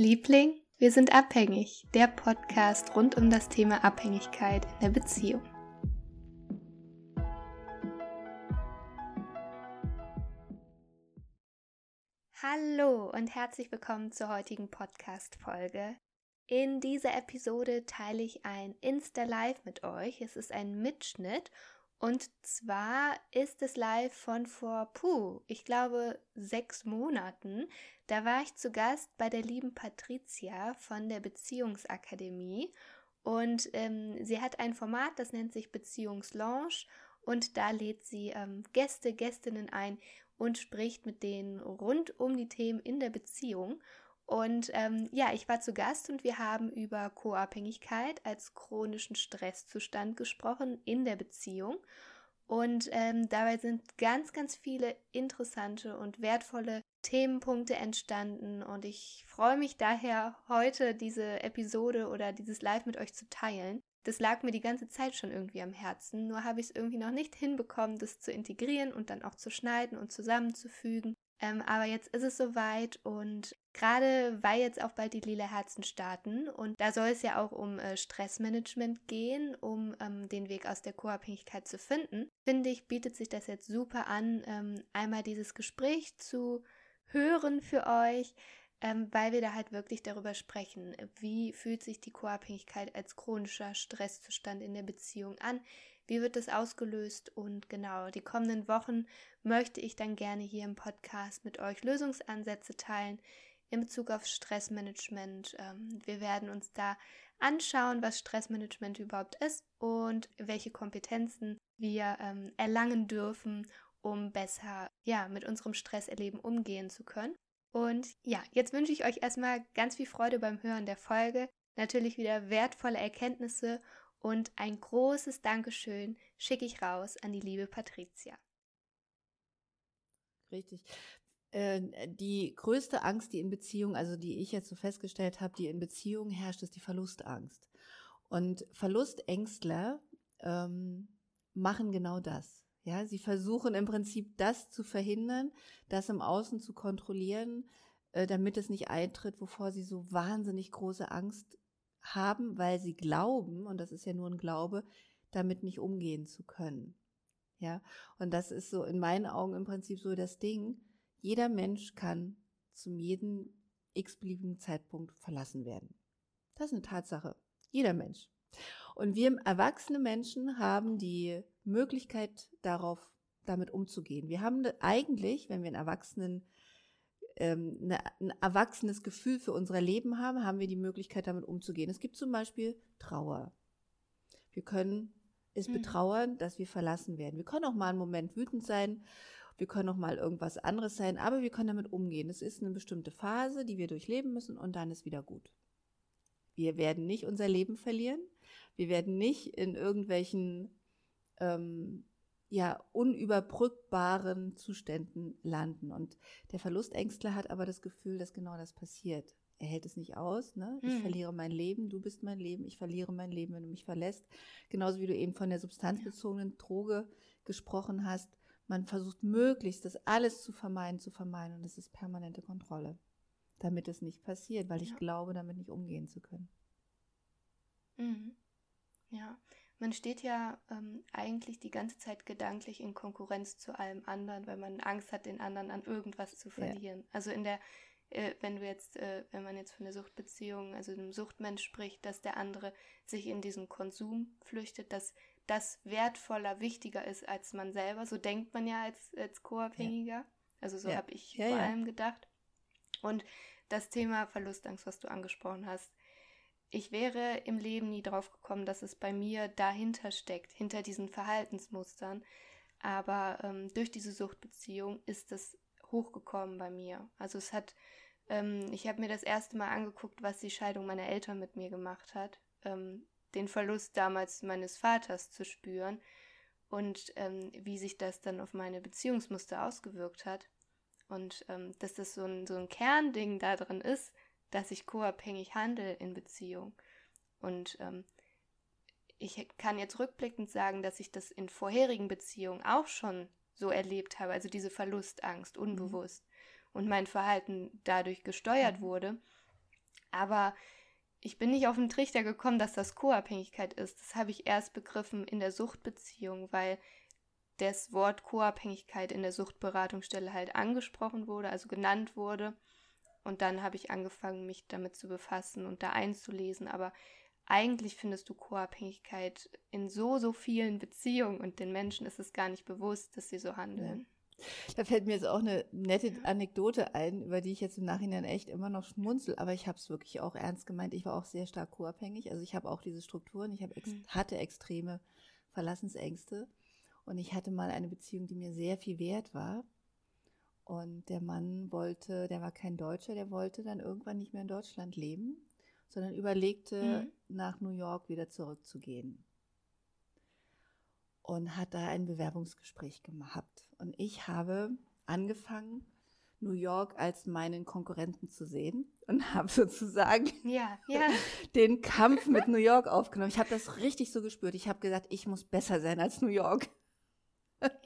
Liebling, wir sind abhängig, der Podcast rund um das Thema Abhängigkeit in der Beziehung. Hallo und herzlich willkommen zur heutigen Podcast-Folge. In dieser Episode teile ich ein Insta-Live mit euch. Es ist ein Mitschnitt und zwar ist es live von vor, puh, ich glaube, sechs Monaten. Da war ich zu Gast bei der lieben Patricia von der Beziehungsakademie. Und ähm, sie hat ein Format, das nennt sich Beziehungslaunch. Und da lädt sie ähm, Gäste, Gästinnen ein und spricht mit denen rund um die Themen in der Beziehung. Und ähm, ja, ich war zu Gast und wir haben über Co-Abhängigkeit als chronischen Stresszustand gesprochen in der Beziehung. Und ähm, dabei sind ganz, ganz viele interessante und wertvolle Themenpunkte entstanden. Und ich freue mich daher, heute diese Episode oder dieses Live mit euch zu teilen. Das lag mir die ganze Zeit schon irgendwie am Herzen, nur habe ich es irgendwie noch nicht hinbekommen, das zu integrieren und dann auch zu schneiden und zusammenzufügen. Ähm, aber jetzt ist es soweit und gerade weil jetzt auch bald die Lila Herzen starten und da soll es ja auch um äh, Stressmanagement gehen, um ähm, den Weg aus der Co-Abhängigkeit zu finden, finde ich, bietet sich das jetzt super an, ähm, einmal dieses Gespräch zu hören für euch, ähm, weil wir da halt wirklich darüber sprechen, wie fühlt sich die Co-Abhängigkeit als chronischer Stresszustand in der Beziehung an, wie wird das ausgelöst und genau, die kommenden Wochen möchte ich dann gerne hier im Podcast mit euch Lösungsansätze teilen in Bezug auf Stressmanagement. Ähm, wir werden uns da anschauen, was Stressmanagement überhaupt ist und welche Kompetenzen wir ähm, erlangen dürfen, um besser ja, mit unserem Stresserleben umgehen zu können. Und ja, jetzt wünsche ich euch erstmal ganz viel Freude beim Hören der Folge, natürlich wieder wertvolle Erkenntnisse und ein großes Dankeschön schicke ich raus an die liebe Patricia. Richtig. Äh, die größte Angst, die in Beziehung, also die ich jetzt so festgestellt habe, die in Beziehung herrscht, ist die Verlustangst. Und Verlustängstler ähm, machen genau das. Ja, sie versuchen im Prinzip das zu verhindern, das im Außen zu kontrollieren, äh, damit es nicht eintritt, wovor sie so wahnsinnig große Angst haben, weil sie glauben, und das ist ja nur ein Glaube, damit nicht umgehen zu können. Ja, und das ist so in meinen Augen im Prinzip so das Ding. Jeder Mensch kann zum jeden x-beliebigen Zeitpunkt verlassen werden. Das ist eine Tatsache. Jeder Mensch. Und wir erwachsene Menschen haben die Möglichkeit darauf, damit umzugehen. Wir haben eigentlich, wenn wir einen Erwachsenen ähm, eine, ein erwachsenes Gefühl für unser Leben haben, haben wir die Möglichkeit, damit umzugehen. Es gibt zum Beispiel Trauer. Wir können es mhm. betrauern, dass wir verlassen werden. Wir können auch mal einen Moment wütend sein. Wir können auch mal irgendwas anderes sein, aber wir können damit umgehen. Es ist eine bestimmte Phase, die wir durchleben müssen und dann ist wieder gut. Wir werden nicht unser Leben verlieren. Wir werden nicht in irgendwelchen ähm, ja unüberbrückbaren Zuständen landen. Und der Verlustängstler hat aber das Gefühl, dass genau das passiert. Er hält es nicht aus, ne? Ich hm. verliere mein Leben, du bist mein Leben, ich verliere mein Leben, wenn du mich verlässt. Genauso wie du eben von der substanzbezogenen Droge gesprochen hast. Man versucht möglichst, das alles zu vermeiden, zu vermeiden. Und es ist permanente Kontrolle, damit es nicht passiert, weil ich ja. glaube, damit nicht umgehen zu können. Mhm. Ja, man steht ja ähm, eigentlich die ganze Zeit gedanklich in Konkurrenz zu allem anderen, weil man Angst hat, den anderen an irgendwas zu verlieren. Ja. Also in der, äh, wenn du jetzt, äh, wenn man jetzt von der Suchtbeziehung, also dem Suchtmensch spricht, dass der andere sich in diesen Konsum flüchtet, dass das wertvoller, wichtiger ist als man selber. So denkt man ja als, als Co-Abhängiger. Ja. Also so ja. habe ich vor allem gedacht. Und das Thema Verlustangst, was du angesprochen hast, ich wäre im Leben nie drauf gekommen, dass es bei mir dahinter steckt, hinter diesen Verhaltensmustern. Aber ähm, durch diese Suchtbeziehung ist es hochgekommen bei mir. Also es hat, ähm, ich habe mir das erste Mal angeguckt, was die Scheidung meiner Eltern mit mir gemacht hat. Ähm, den Verlust damals meines Vaters zu spüren und ähm, wie sich das dann auf meine Beziehungsmuster ausgewirkt hat. Und ähm, dass das so ein, so ein Kernding da drin ist, dass ich co-abhängig handle in Beziehung. Und ähm, ich kann jetzt rückblickend sagen, dass ich das in vorherigen Beziehungen auch schon so erlebt habe, also diese Verlustangst, mhm. unbewusst, mhm. und mein Verhalten dadurch gesteuert mhm. wurde. Aber ich bin nicht auf den Trichter gekommen, dass das Co-Abhängigkeit ist. Das habe ich erst begriffen in der Suchtbeziehung, weil das Wort Co-Abhängigkeit in der Suchtberatungsstelle halt angesprochen wurde, also genannt wurde. Und dann habe ich angefangen, mich damit zu befassen und da einzulesen. Aber eigentlich findest du Co-Abhängigkeit in so, so vielen Beziehungen und den Menschen ist es gar nicht bewusst, dass sie so handeln. Da fällt mir jetzt auch eine nette Anekdote ein, über die ich jetzt im Nachhinein echt immer noch schmunzel, aber ich habe es wirklich auch ernst gemeint. Ich war auch sehr stark co-abhängig. Also ich habe auch diese Strukturen, ich ex mhm. hatte extreme Verlassensängste und ich hatte mal eine Beziehung, die mir sehr viel wert war. Und der Mann wollte, der war kein Deutscher, der wollte dann irgendwann nicht mehr in Deutschland leben sondern überlegte, mhm. nach New York wieder zurückzugehen. Und hat da ein Bewerbungsgespräch gehabt. Und ich habe angefangen, New York als meinen Konkurrenten zu sehen und habe sozusagen ja, ja. den Kampf mit New York aufgenommen. Ich habe das richtig so gespürt. Ich habe gesagt, ich muss besser sein als New York.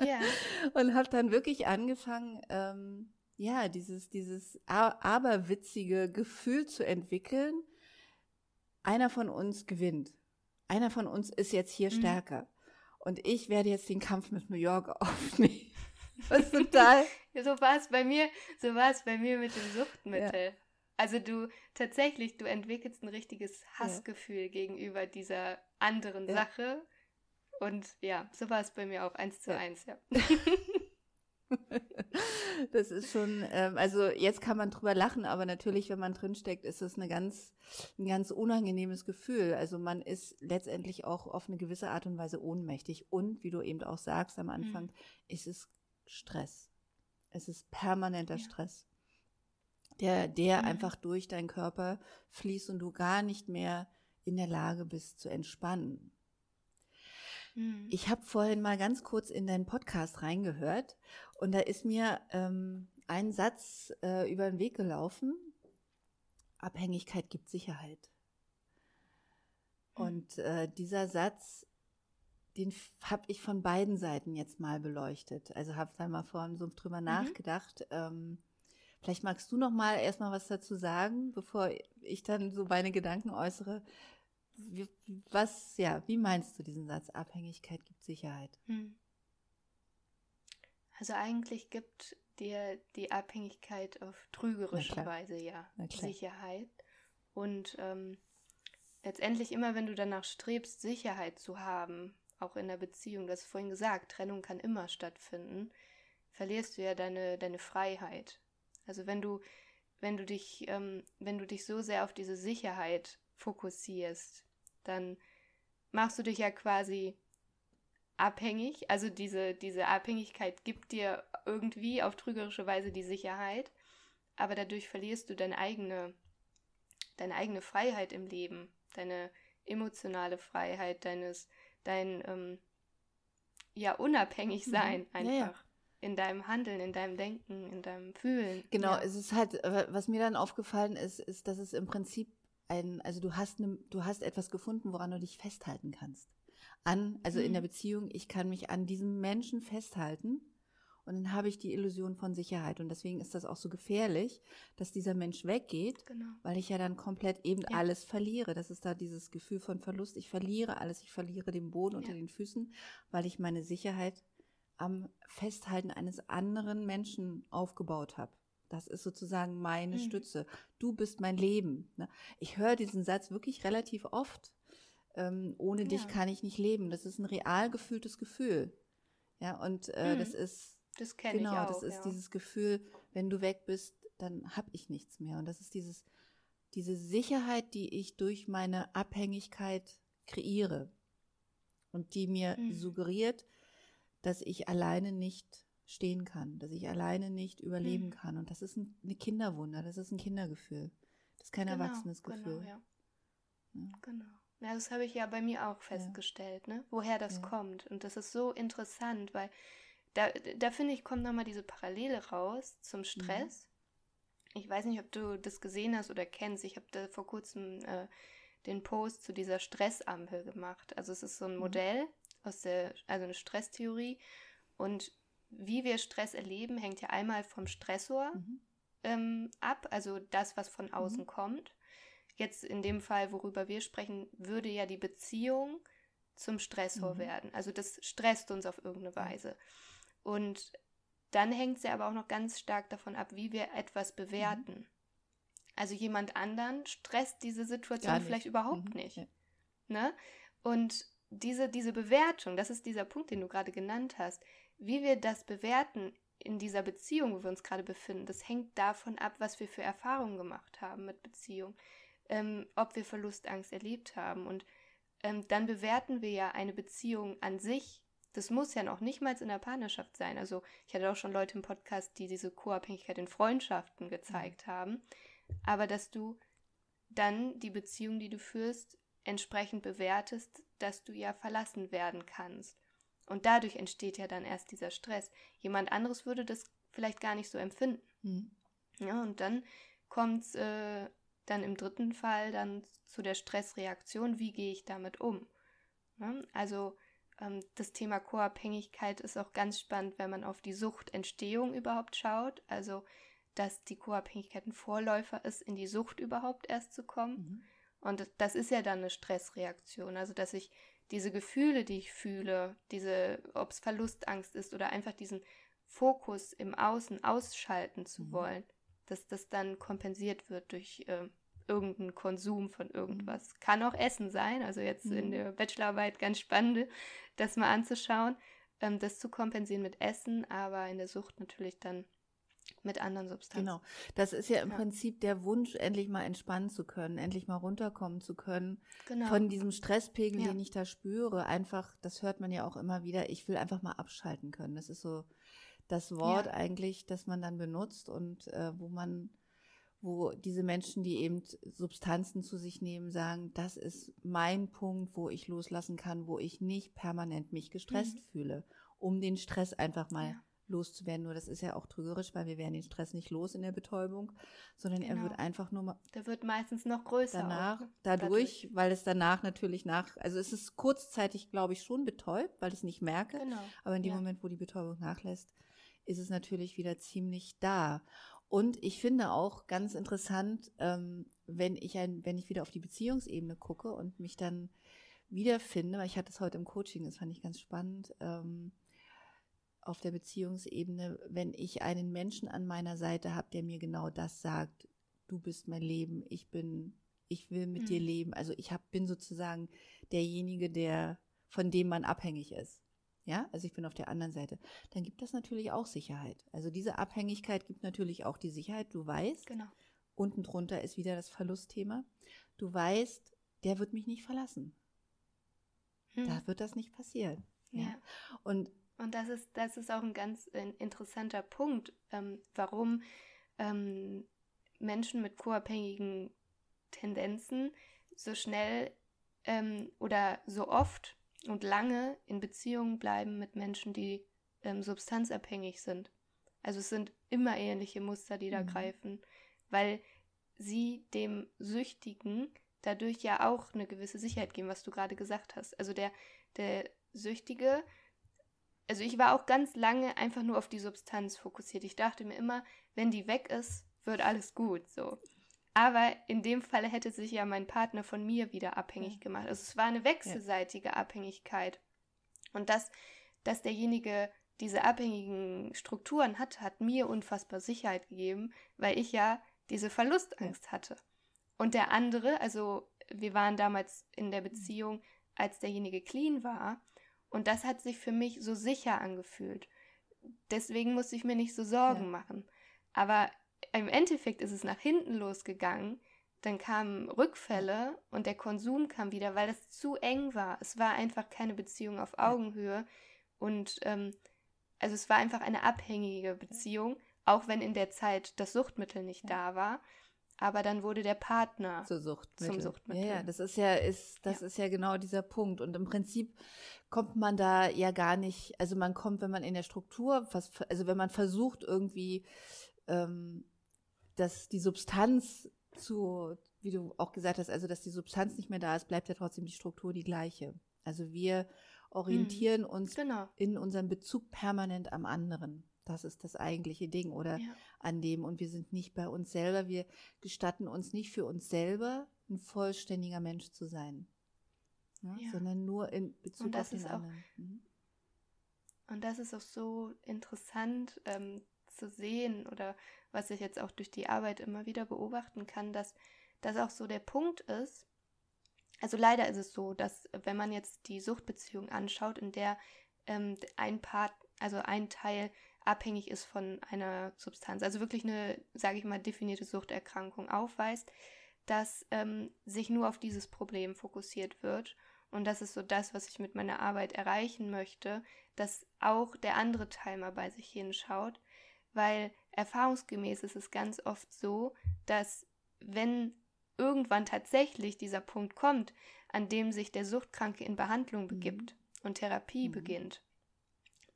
Ja. und habe dann wirklich angefangen, ähm, ja, dieses, dieses aberwitzige Gefühl zu entwickeln, einer von uns gewinnt. Einer von uns ist jetzt hier mhm. stärker. Und ich werde jetzt den Kampf mit New York aufnehmen. Was total. so war es bei mir, so war es bei mir mit dem Suchtmittel. Ja. Also du tatsächlich, du entwickelst ein richtiges Hassgefühl ja. gegenüber dieser anderen ja. Sache. Und ja, so war es bei mir auch eins zu eins, ja. das ist schon, ähm, also jetzt kann man drüber lachen, aber natürlich, wenn man drinsteckt, ist es eine ganz, ein ganz unangenehmes Gefühl. Also man ist letztendlich auch auf eine gewisse Art und Weise ohnmächtig. Und wie du eben auch sagst am Anfang, mhm. ist es Stress. Es ist permanenter ja. Stress, der, der mhm. einfach durch deinen Körper fließt und du gar nicht mehr in der Lage bist zu entspannen. Mhm. Ich habe vorhin mal ganz kurz in deinen Podcast reingehört und da ist mir ähm, ein Satz äh, über den Weg gelaufen. Abhängigkeit gibt Sicherheit. Mhm. Und äh, dieser Satz, den habe ich von beiden Seiten jetzt mal beleuchtet. Also habe da mal vorhin so drüber mhm. nachgedacht. Ähm, vielleicht magst du noch mal erstmal was dazu sagen, bevor ich dann so meine Gedanken äußere, was, ja, wie meinst du diesen Satz? Abhängigkeit gibt Sicherheit. Hm. Also eigentlich gibt dir die Abhängigkeit auf trügerische Weise ja Sicherheit. Und ähm, letztendlich immer, wenn du danach strebst, Sicherheit zu haben, auch in der Beziehung, du hast vorhin gesagt, Trennung kann immer stattfinden, verlierst du ja deine, deine Freiheit. Also wenn du, wenn du dich, ähm, wenn du dich so sehr auf diese Sicherheit fokussierst, dann machst du dich ja quasi abhängig. Also diese, diese Abhängigkeit gibt dir irgendwie auf trügerische Weise die Sicherheit, aber dadurch verlierst du deine eigene, deine eigene Freiheit im Leben, deine emotionale Freiheit, deines, dein ähm, ja unabhängig sein mhm. einfach. Ja, ja. In deinem Handeln, in deinem Denken, in deinem Fühlen. Genau, ja. es ist halt, was mir dann aufgefallen ist, ist, dass es im Prinzip ein, also du hast, ne, du hast etwas gefunden, woran du dich festhalten kannst. An, also mhm. in der mhm. Beziehung, ich kann mich an diesem Menschen festhalten und dann habe ich die Illusion von Sicherheit. Und deswegen ist das auch so gefährlich, dass dieser Mensch weggeht, genau. weil ich ja dann komplett eben ja. alles verliere. Das ist da dieses Gefühl von Verlust. Ich verliere alles, ich verliere den Boden ja. unter den Füßen, weil ich meine Sicherheit am Festhalten eines anderen Menschen aufgebaut habe. Das ist sozusagen meine mhm. Stütze. Du bist mein Leben. Ne? Ich höre diesen Satz wirklich relativ oft. Ähm, ohne ja. dich kann ich nicht leben. Das ist ein real gefühltes Gefühl. Ja, und äh, mhm. das ist. Das kenne genau, ich auch. Das ist ja. dieses Gefühl, wenn du weg bist, dann habe ich nichts mehr. Und das ist dieses, diese Sicherheit, die ich durch meine Abhängigkeit kreiere. Und die mir mhm. suggeriert, dass ich alleine nicht stehen kann, dass ich alleine nicht überleben mhm. kann. Und das ist ein, eine Kinderwunder, das ist ein Kindergefühl. Das ist kein genau, erwachsenes genau, Gefühl. Genau, ja. ja. Genau. Ja, das habe ich ja bei mir auch festgestellt, ja. ne? woher das ja. kommt. Und das ist so interessant, weil da, da finde ich, kommt nochmal diese Parallele raus zum mhm. Stress. Mhm. Ich weiß nicht, ob du das gesehen hast oder kennst. Ich habe da vor kurzem äh, den Post zu dieser Stressampel gemacht. Also es ist so ein mhm. Modell aus der, also eine Stresstheorie. Und wie wir Stress erleben, hängt ja einmal vom Stressor mhm. ähm, ab, also das, was von außen mhm. kommt. jetzt in dem Fall, worüber wir sprechen, würde ja die Beziehung zum Stressor mhm. werden. Also das stresst uns auf irgendeine Weise. Und dann hängt es ja aber auch noch ganz stark davon ab, wie wir etwas bewerten. Mhm. Also jemand anderen stresst diese Situation vielleicht überhaupt mhm. nicht. Ja. Ne? Und diese, diese Bewertung, das ist dieser Punkt, den du gerade genannt hast, wie wir das bewerten in dieser Beziehung, wo wir uns gerade befinden, das hängt davon ab, was wir für Erfahrungen gemacht haben mit Beziehung, ähm, ob wir Verlustangst erlebt haben. Und ähm, dann bewerten wir ja eine Beziehung an sich. Das muss ja noch nicht mal in der Partnerschaft sein. Also ich hatte auch schon Leute im Podcast, die diese Co-Abhängigkeit in Freundschaften gezeigt mhm. haben. Aber dass du dann die Beziehung, die du führst, entsprechend bewertest, dass du ja verlassen werden kannst. Und dadurch entsteht ja dann erst dieser Stress. Jemand anderes würde das vielleicht gar nicht so empfinden. Mhm. Ja, und dann kommt es äh, dann im dritten Fall dann zu der Stressreaktion, wie gehe ich damit um? Ja, also ähm, das Thema Co-Abhängigkeit ist auch ganz spannend, wenn man auf die Suchtentstehung überhaupt schaut. Also dass die Co-Abhängigkeit ein Vorläufer ist, in die Sucht überhaupt erst zu kommen. Mhm. Und das ist ja dann eine Stressreaktion. Also dass ich diese Gefühle, die ich fühle, diese, ob es Verlustangst ist oder einfach diesen Fokus im Außen ausschalten zu mhm. wollen, dass das dann kompensiert wird durch äh, irgendeinen Konsum von irgendwas. Mhm. Kann auch Essen sein, also jetzt mhm. in der Bachelorarbeit ganz spannend, das mal anzuschauen, ähm, das zu kompensieren mit Essen, aber in der Sucht natürlich dann mit anderen Substanzen. Genau. Das ist ja im ja. Prinzip der Wunsch, endlich mal entspannen zu können, endlich mal runterkommen zu können. Genau. Von diesem Stresspegel, ja. den ich da spüre. Einfach, das hört man ja auch immer wieder, ich will einfach mal abschalten können. Das ist so das Wort ja. eigentlich, das man dann benutzt und äh, wo man, wo diese Menschen, die eben Substanzen zu sich nehmen, sagen, das ist mein Punkt, wo ich loslassen kann, wo ich nicht permanent mich gestresst mhm. fühle, um den Stress einfach mal loszuwerden. Nur das ist ja auch trügerisch, weil wir werden den Stress nicht los in der Betäubung, sondern genau. er wird einfach nur mal. Der wird meistens noch größer. Danach, auch, dadurch, dadurch, weil es danach natürlich nach, also es ist kurzzeitig, glaube ich, schon betäubt, weil ich es nicht merke. Genau. Aber in dem ja. Moment, wo die Betäubung nachlässt, ist es natürlich wieder ziemlich da. Und ich finde auch ganz interessant, ähm, wenn ich ein, wenn ich wieder auf die Beziehungsebene gucke und mich dann wiederfinde, weil ich hatte es heute im Coaching, das fand ich ganz spannend. Ähm, auf der Beziehungsebene, wenn ich einen Menschen an meiner Seite habe, der mir genau das sagt, du bist mein Leben, ich bin, ich will mit mhm. dir leben. Also ich hab, bin sozusagen derjenige, der, von dem man abhängig ist. Ja, also ich bin auf der anderen Seite. Dann gibt das natürlich auch Sicherheit. Also diese Abhängigkeit gibt natürlich auch die Sicherheit. Du weißt, genau. unten drunter ist wieder das Verlustthema. Du weißt, der wird mich nicht verlassen. Hm. Da wird das nicht passieren. Ja. ja. Und und das ist, das ist auch ein ganz äh, interessanter Punkt, ähm, warum ähm, Menschen mit co-abhängigen Tendenzen so schnell ähm, oder so oft und lange in Beziehungen bleiben mit Menschen, die ähm, substanzabhängig sind. Also es sind immer ähnliche Muster, die da mhm. greifen, weil sie dem Süchtigen dadurch ja auch eine gewisse Sicherheit geben, was du gerade gesagt hast. Also der, der Süchtige also ich war auch ganz lange einfach nur auf die Substanz fokussiert. Ich dachte mir immer, wenn die weg ist, wird alles gut, so. Aber in dem Fall hätte sich ja mein Partner von mir wieder abhängig gemacht. Also es war eine wechselseitige ja. Abhängigkeit. Und das, dass derjenige diese abhängigen Strukturen hat, hat mir unfassbar Sicherheit gegeben, weil ich ja diese Verlustangst hatte. Und der andere, also wir waren damals in der Beziehung, als derjenige clean war, und das hat sich für mich so sicher angefühlt. Deswegen musste ich mir nicht so Sorgen ja. machen. Aber im Endeffekt ist es nach hinten losgegangen. Dann kamen Rückfälle und der Konsum kam wieder, weil es zu eng war. Es war einfach keine Beziehung auf Augenhöhe. Und ähm, also es war einfach eine abhängige Beziehung, auch wenn in der Zeit das Suchtmittel nicht da war aber dann wurde der Partner Zur Suchtmittel. zum Suchtmittel. Ja, das ist ja, ist, das ja. ist ja genau dieser Punkt. Und im Prinzip kommt man da ja gar nicht, also man kommt, wenn man in der Struktur, also wenn man versucht irgendwie, ähm, dass die Substanz zu, wie du auch gesagt hast, also dass die Substanz nicht mehr da ist, bleibt ja trotzdem die Struktur die gleiche. Also wir orientieren mhm, uns genau. in unserem Bezug permanent am anderen. Das ist das eigentliche Ding oder ja. an dem und wir sind nicht bei uns selber. Wir gestatten uns nicht für uns selber ein vollständiger Mensch zu sein. Ne? Ja. Sondern nur in Bezug Und das auf den ist auch- anderen. Mhm. Und das ist auch so interessant ähm, zu sehen oder was ich jetzt auch durch die Arbeit immer wieder beobachten kann, dass das auch so der Punkt ist. Also leider ist es so, dass wenn man jetzt die Suchtbeziehung anschaut, in der ähm, ein Part, also ein Teil abhängig ist von einer Substanz, also wirklich eine, sage ich mal, definierte Suchterkrankung aufweist, dass ähm, sich nur auf dieses Problem fokussiert wird. Und das ist so das, was ich mit meiner Arbeit erreichen möchte, dass auch der andere Teil mal bei sich hinschaut, weil erfahrungsgemäß ist es ganz oft so, dass wenn irgendwann tatsächlich dieser Punkt kommt, an dem sich der Suchtkranke in Behandlung begibt und Therapie Mhm. beginnt,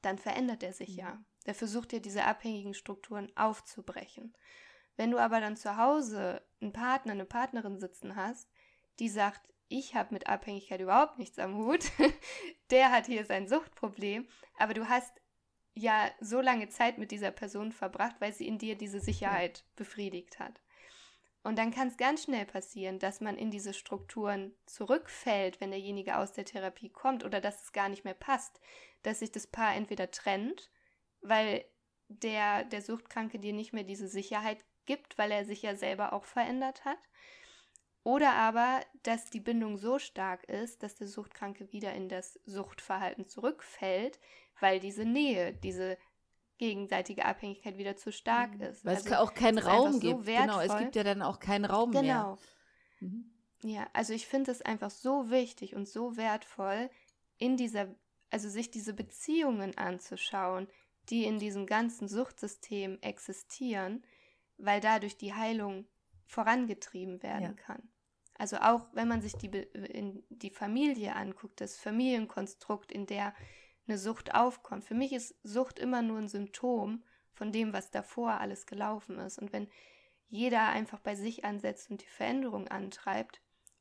dann verändert er sich Mhm. ja. Der versucht ja diese abhängigen Strukturen aufzubrechen. Wenn du aber dann zu Hause einen Partner, eine Partnerin sitzen hast, die sagt, ich habe mit Abhängigkeit überhaupt nichts am Hut, der hat hier sein Suchtproblem, aber du hast ja so lange Zeit mit dieser Person verbracht, weil sie in dir diese Sicherheit befriedigt hat. Und dann kann es ganz schnell passieren, dass man in diese Strukturen zurückfällt, wenn derjenige aus der Therapie kommt oder dass es gar nicht mehr passt, dass sich das Paar entweder trennt, weil der, der Suchtkranke dir nicht mehr diese Sicherheit gibt, weil er sich ja selber auch verändert hat. Oder aber, dass die Bindung so stark ist, dass der Suchtkranke wieder in das Suchtverhalten zurückfällt, weil diese Nähe, diese gegenseitige Abhängigkeit wieder zu stark ist. Weil Also es auch keinen Raum so gibt. genau, es wertvoll. gibt ja dann auch keinen Raum mehr. Genau. Mhm. Ja, also ich finde es einfach so wichtig und so wertvoll, in dieser, also sich diese Beziehungen anzuschauen, die in diesem ganzen Suchtsystem existieren, weil dadurch die Heilung vorangetrieben werden Ja. kann. Also auch wenn man sich die, in die Familie anguckt, das Familienkonstrukt, in der eine Sucht aufkommt. Für mich ist Sucht immer nur ein Symptom von dem, was davor alles gelaufen ist. Und wenn jeder einfach bei sich ansetzt und die Veränderung antreibt,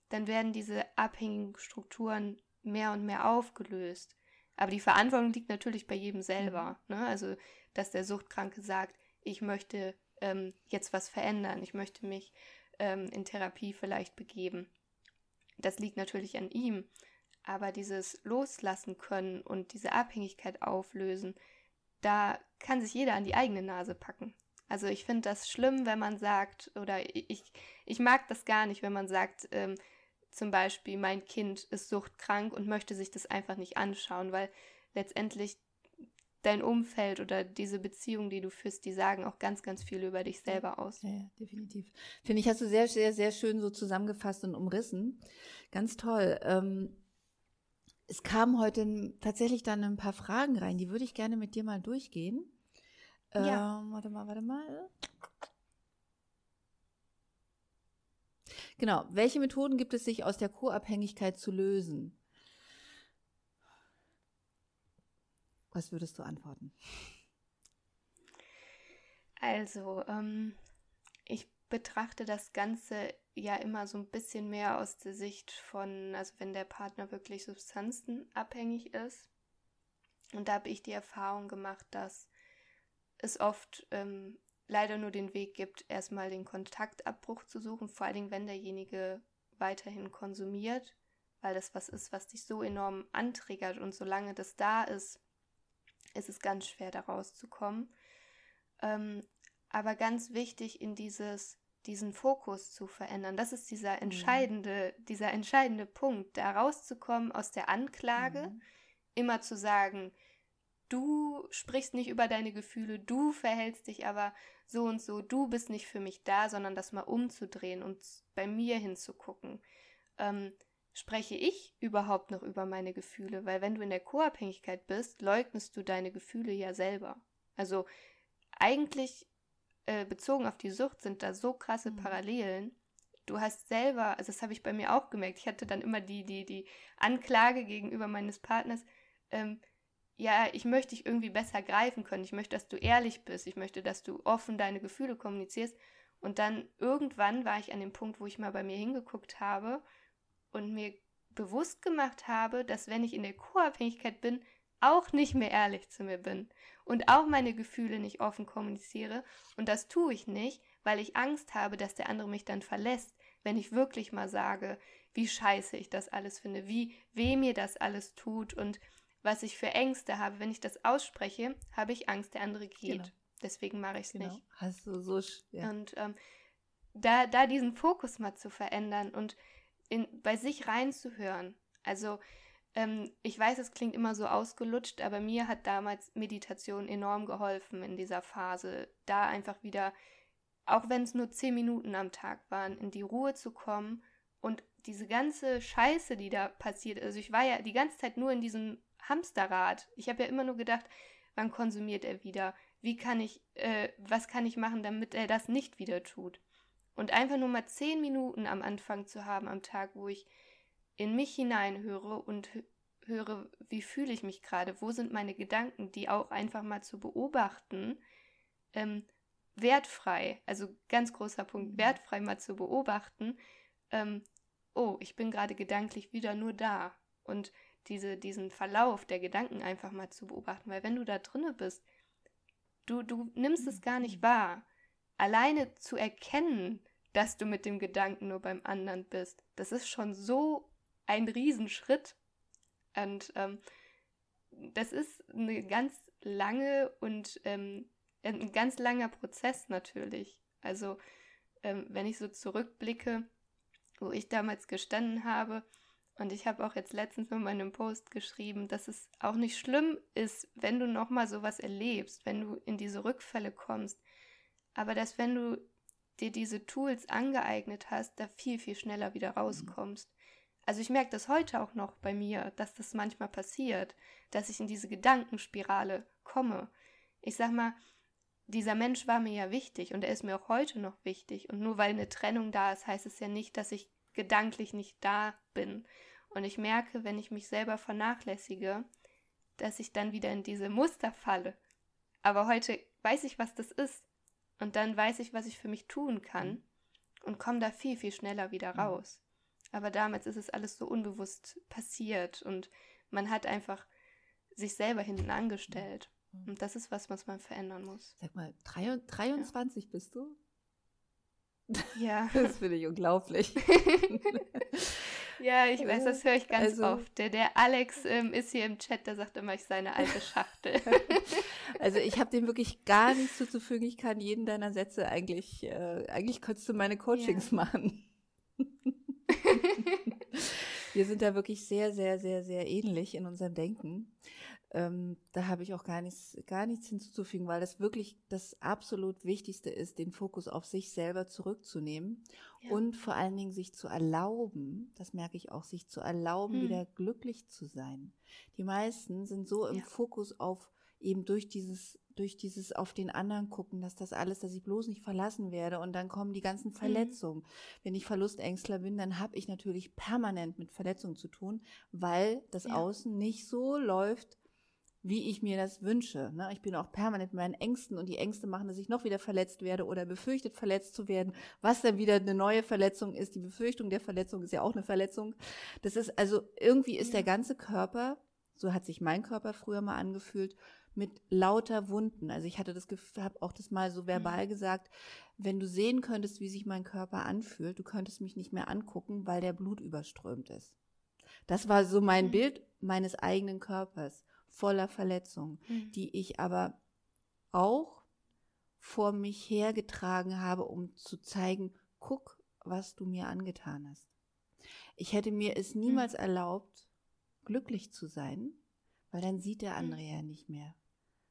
dann werden diese abhängigen Strukturen mehr und mehr aufgelöst. Aber die Verantwortung liegt natürlich bei jedem selber. Ne? Also, dass der Suchtkranke sagt, ich möchte ähm, jetzt was verändern, ich möchte mich ähm, in Therapie vielleicht begeben. Das liegt natürlich an ihm. Aber dieses Loslassen können und diese Abhängigkeit auflösen, da kann sich jeder an die eigene Nase packen. Also ich finde das schlimm, wenn man sagt, oder ich, ich mag das gar nicht, wenn man sagt, ähm, zum Beispiel, mein Kind ist suchtkrank und möchte sich das einfach nicht anschauen, weil letztendlich dein Umfeld oder diese Beziehung, die du führst, die sagen auch ganz, ganz viel über dich selber aus. Ja, ja, definitiv. Finde ich, hast du sehr, sehr, sehr schön so zusammengefasst und umrissen. Ganz toll. Ähm, es kamen heute tatsächlich dann ein paar Fragen rein, die würde ich gerne mit dir mal durchgehen. Ja. Ähm, warte mal, warte mal. Genau. Welche Methoden gibt es, sich aus der Co-Abhängigkeit zu lösen? Was würdest du antworten? Also, ähm, ich betrachte das Ganze ja immer so ein bisschen mehr aus der Sicht von, also wenn der Partner wirklich substanzenabhängig ist. Und da habe ich die Erfahrung gemacht, dass es oft ähm, leider nur den Weg gibt, erstmal den Kontaktabbruch zu suchen, vor allen Dingen, wenn derjenige weiterhin konsumiert, weil das was ist, was dich so enorm antriggert und solange das da ist, ist es ganz schwer, da rauszukommen. Ähm, aber ganz wichtig, in dieses, diesen Fokus zu verändern. Das ist dieser entscheidende, dieser entscheidende Punkt, da rauszukommen aus der Anklage, Mhm. immer zu sagen, du sprichst nicht über deine Gefühle, du verhältst dich aber so und so, du bist nicht für mich da, sondern das mal umzudrehen und bei mir hinzugucken. Ähm, spreche ich überhaupt noch über meine Gefühle? Weil wenn du in der Co-Abhängigkeit bist, leugnest du deine Gefühle ja selber. Also eigentlich äh, bezogen auf die Sucht sind da so krasse Mhm. Parallelen. Du hast selber, also das habe ich bei mir auch gemerkt, ich hatte dann immer die, die, die Anklage gegenüber meines Partners, ähm, ja, ich möchte dich irgendwie besser greifen können, ich möchte, dass du ehrlich bist, ich möchte, dass du offen deine Gefühle kommunizierst. Und dann irgendwann war ich an dem Punkt, wo ich mal bei mir hingeguckt habe und mir bewusst gemacht habe, dass wenn ich in der Co-Abhängigkeit bin, auch nicht mehr ehrlich zu mir bin und auch meine Gefühle nicht offen kommuniziere. Und das tue ich nicht, weil ich Angst habe, dass der andere mich dann verlässt, wenn ich wirklich mal sage, wie scheiße ich das alles finde, wie weh mir das alles tut und was ich für Ängste habe. Wenn ich das ausspreche, habe ich Angst, der andere geht. Genau. Deswegen mache ich es genau. nicht. Hast du so. Ja. Und ähm, da, da diesen Fokus mal zu verändern und in, bei sich reinzuhören. Also ähm, ich weiß, es klingt immer so ausgelutscht, aber mir hat damals Meditation enorm geholfen in dieser Phase, da einfach wieder, auch wenn es nur zehn Minuten am Tag waren, in die Ruhe zu kommen und diese ganze Scheiße, die da passiert, also ich war ja die ganze Zeit nur in diesem Hamsterrad. Ich habe ja immer nur gedacht, wann konsumiert er wieder? Wie kann ich, äh, was kann ich machen, damit er das nicht wieder tut? Und einfach nur mal zehn Minuten am Anfang zu haben am Tag, wo ich in mich hineinhöre und höre, wie fühle ich mich gerade, wo sind meine Gedanken, die auch einfach mal zu beobachten, ähm, wertfrei, also ganz großer Punkt, mhm. wertfrei mal zu beobachten, ähm, oh, ich bin gerade gedanklich wieder nur da und diese, diesen Verlauf der Gedanken einfach mal zu beobachten, weil wenn du da drinne bist, du, du nimmst es gar nicht mhm. wahr. Alleine zu erkennen, dass du mit dem Gedanken nur beim anderen bist, das ist schon so ein Riesenschritt. Und ähm, das ist eine ganz lange und ähm, ein ganz langer Prozess natürlich. Also ähm, wenn ich so zurückblicke, wo ich damals gestanden habe, und ich habe auch jetzt letztens in meinem Post geschrieben, dass es auch nicht schlimm ist, wenn du nochmal sowas erlebst, wenn du in diese Rückfälle kommst. Aber dass wenn du dir diese Tools angeeignet hast, da viel, viel schneller wieder mhm. rauskommst. Also ich merke das heute auch noch bei mir, dass das manchmal passiert, dass ich in diese Gedankenspirale komme. Ich sag mal, dieser Mensch war mir ja wichtig und er ist mir auch heute noch wichtig. Und nur weil eine Trennung da ist, heißt es ja nicht, dass ich gedanklich nicht da bin. Und ich merke, wenn ich mich selber vernachlässige, dass ich dann wieder in diese Muster falle. Aber heute weiß ich, was das ist. Und dann weiß ich, was ich für mich tun kann und komme da viel, viel schneller wieder mhm. raus. Aber damals ist es alles so unbewusst passiert und man hat einfach sich selber hinten angestellt. Mhm. Und das ist was, was man verändern muss. Sag mal, 23 ja. bist du? Ja. Das finde ich unglaublich. ja, ich weiß, das höre ich ganz also, oft. Der, der Alex ähm, ist hier im Chat, der sagt immer, ich sei eine alte Schachtel. also ich habe dem wirklich gar nichts zuzufügen. Ich kann jeden deiner Sätze eigentlich, äh, eigentlich könntest du meine Coachings ja. machen. Wir sind da wirklich sehr, sehr, sehr, sehr ähnlich in unserem Denken. Ähm, da habe ich auch gar nichts, gar nichts hinzuzufügen, weil das wirklich das absolut Wichtigste ist, den Fokus auf sich selber zurückzunehmen ja. und vor allen Dingen sich zu erlauben, das merke ich auch, sich zu erlauben, hm. wieder glücklich zu sein. Die meisten sind so im ja. Fokus auf eben durch dieses, durch dieses auf den anderen gucken, dass das alles, dass ich bloß nicht verlassen werde und dann kommen die ganzen mhm. Verletzungen. Mhm. Wenn ich Verlustängstler bin, dann habe ich natürlich permanent mit Verletzungen zu tun, weil das ja. Außen nicht so läuft, wie ich mir das wünsche. Ne? Ich bin auch permanent mit meinen Ängsten und die Ängste machen, dass ich noch wieder verletzt werde oder befürchtet, verletzt zu werden, was dann wieder eine neue Verletzung ist. Die Befürchtung der Verletzung ist ja auch eine Verletzung. Das ist also irgendwie ist der ganze Körper, so hat sich mein Körper früher mal angefühlt, mit lauter Wunden. Also ich hatte das habe auch das mal so verbal mhm. gesagt, wenn du sehen könntest, wie sich mein Körper anfühlt, du könntest mich nicht mehr angucken, weil der Blut überströmt ist. Das war so mein mhm. Bild meines eigenen Körpers voller Verletzungen, mhm. die ich aber auch vor mich hergetragen habe, um zu zeigen, guck, was du mir angetan hast. Ich hätte mir es niemals mhm. erlaubt, glücklich zu sein, weil dann sieht der andere mhm. ja nicht mehr,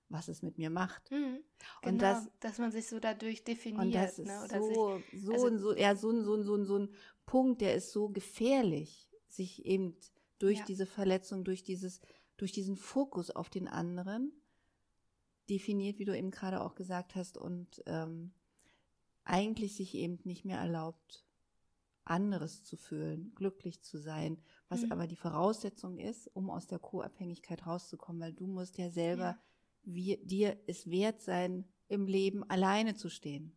was es mit mir macht. Mhm. Genau, und das, dass man sich so dadurch definiert. Und das ist ne? Oder so, sich, so, also, so, ja, so, so, so, so ein Punkt, der ist so gefährlich, sich eben durch ja. diese Verletzung, durch dieses durch diesen Fokus auf den anderen definiert, wie du eben gerade auch gesagt hast, und ähm, eigentlich sich eben nicht mehr erlaubt, anderes zu fühlen, glücklich zu sein, was mhm. aber die Voraussetzung ist, um aus der Co-Abhängigkeit rauszukommen, weil du musst ja selber ja. Wie, dir es wert sein, im Leben alleine zu stehen.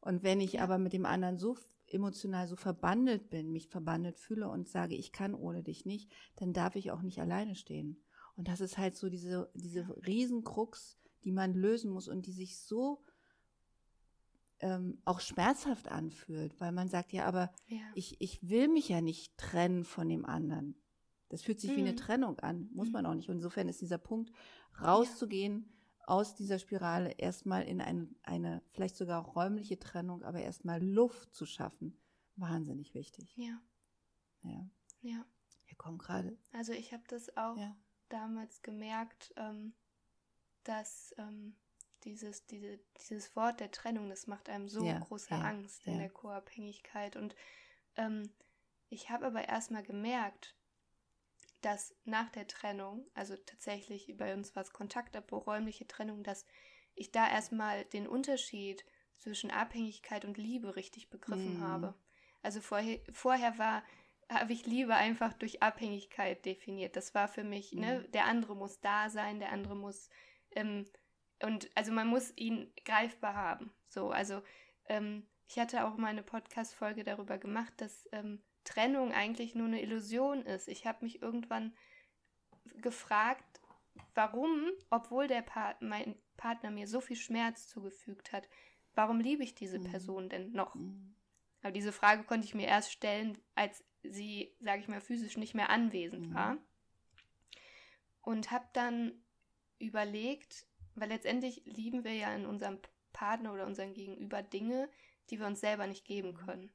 Und wenn ich ja. aber mit dem anderen so emotional so verbandelt bin, mich verbandelt fühle und sage, ich kann ohne dich nicht, dann darf ich auch nicht alleine stehen. Und das ist halt so diese, diese Riesenkrux, die man lösen muss und die sich so ähm, auch schmerzhaft anfühlt, weil man sagt, ja, aber Ja. ich, ich will mich ja nicht trennen von dem anderen. Das fühlt sich wie eine Mhm. Trennung an, muss Mhm. man auch nicht. Und insofern ist dieser Punkt, rauszugehen aus dieser Spirale, erstmal in eine, eine vielleicht sogar räumliche Trennung, aber erstmal Luft zu schaffen, wahnsinnig wichtig. Ja. Ja. Ja. Wir kommen gerade. Also ich habe das auch Ja. damals gemerkt, ähm, dass ähm, dieses, diese, dieses Wort der Trennung, das macht einem so Ja, große ja, Angst in der Co-Abhängigkeit. Und ähm, ich habe aber erstmal gemerkt, dass nach der Trennung, also tatsächlich bei uns war es Kontaktabbruch, räumliche Trennung, dass ich da erstmal den Unterschied zwischen Abhängigkeit und Liebe richtig begriffen Mhm. habe. Also vorher, vorher war, habe ich Liebe einfach durch Abhängigkeit definiert. Das war für mich, ne, Mhm. der andere muss da sein, der andere muss, ähm, und also man muss ihn greifbar haben. So, also ähm, ich hatte auch mal eine Podcast-Folge darüber gemacht, dass ähm, Trennung eigentlich nur eine Illusion ist. Ich habe mich irgendwann gefragt, warum, obwohl der pa mein Partner mir so viel Schmerz zugefügt hat, warum liebe ich diese Mhm. Person denn noch? Mhm. Aber diese Frage konnte ich mir erst stellen, als sie, sage ich mal, physisch nicht mehr anwesend Mhm. war. Und habe dann überlegt, weil letztendlich lieben wir ja in unserem Partner oder unserem Gegenüber Dinge, die wir uns selber nicht geben Mhm. können.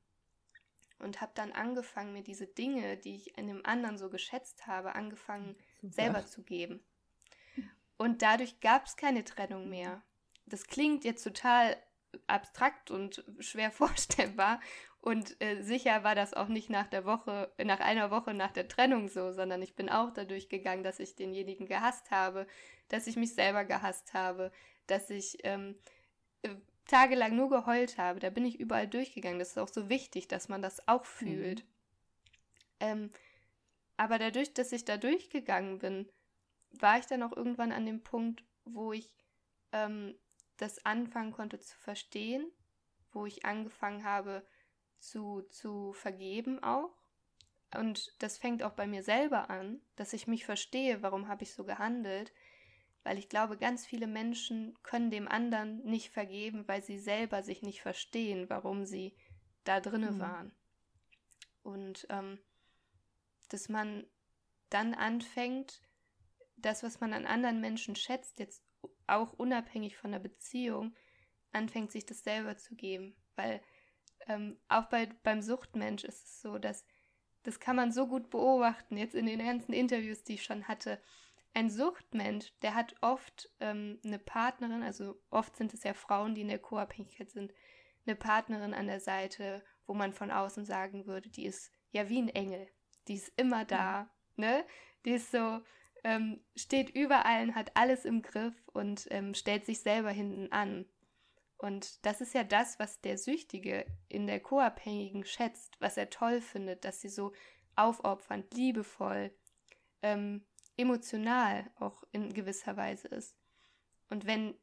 Und habe dann angefangen, mir diese Dinge, die ich in dem anderen so geschätzt habe, angefangen Super. selber zu geben. Und dadurch gab es keine Trennung mehr. Das klingt jetzt total abstrakt und schwer vorstellbar. Und äh, sicher war das auch nicht nach der Woche, nach einer Woche nach der Trennung so, sondern ich bin auch dadurch gegangen, dass ich denjenigen gehasst habe, dass ich mich selber gehasst habe, dass ich ähm, äh, tagelang nur geheult habe. Da bin ich überall durchgegangen. Das ist auch so wichtig, dass man das auch fühlt. Ähm, aber dadurch, dass ich da durchgegangen bin, war ich dann auch irgendwann an dem Punkt, wo ich ähm, das anfangen konnte zu verstehen, wo ich angefangen habe zu, zu vergeben auch. Und das fängt auch bei mir selber an, dass ich mich verstehe, warum habe ich so gehandelt. Weil ich glaube, ganz viele Menschen können dem anderen nicht vergeben, weil sie selber sich nicht verstehen, warum sie da drinne Mhm. waren. Und ähm, dass man dann anfängt, das, was man an anderen Menschen schätzt, jetzt auch unabhängig von der Beziehung, anfängt, sich das selber zu geben. Weil ähm, auch bei, beim Suchtmensch ist es so, dass das kann man so gut beobachten, jetzt in den ganzen Interviews, die ich schon hatte. Ein Suchtmensch, der hat oft ähm, eine Partnerin, also oft sind es ja Frauen, die in der Co-Abhängigkeit sind, eine Partnerin an der Seite, wo man von außen sagen würde, die ist ja wie ein Engel. Die ist immer da, ne? Die ist so, ähm, steht überall und hat alles im Griff und ähm, stellt sich selber hinten an. Und das ist ja das, was der Süchtige in der Co-Abhängigen schätzt, was er toll findet, dass sie so aufopfernd, liebevoll, ähm, emotional auch in gewisser Weise ist. Und wenn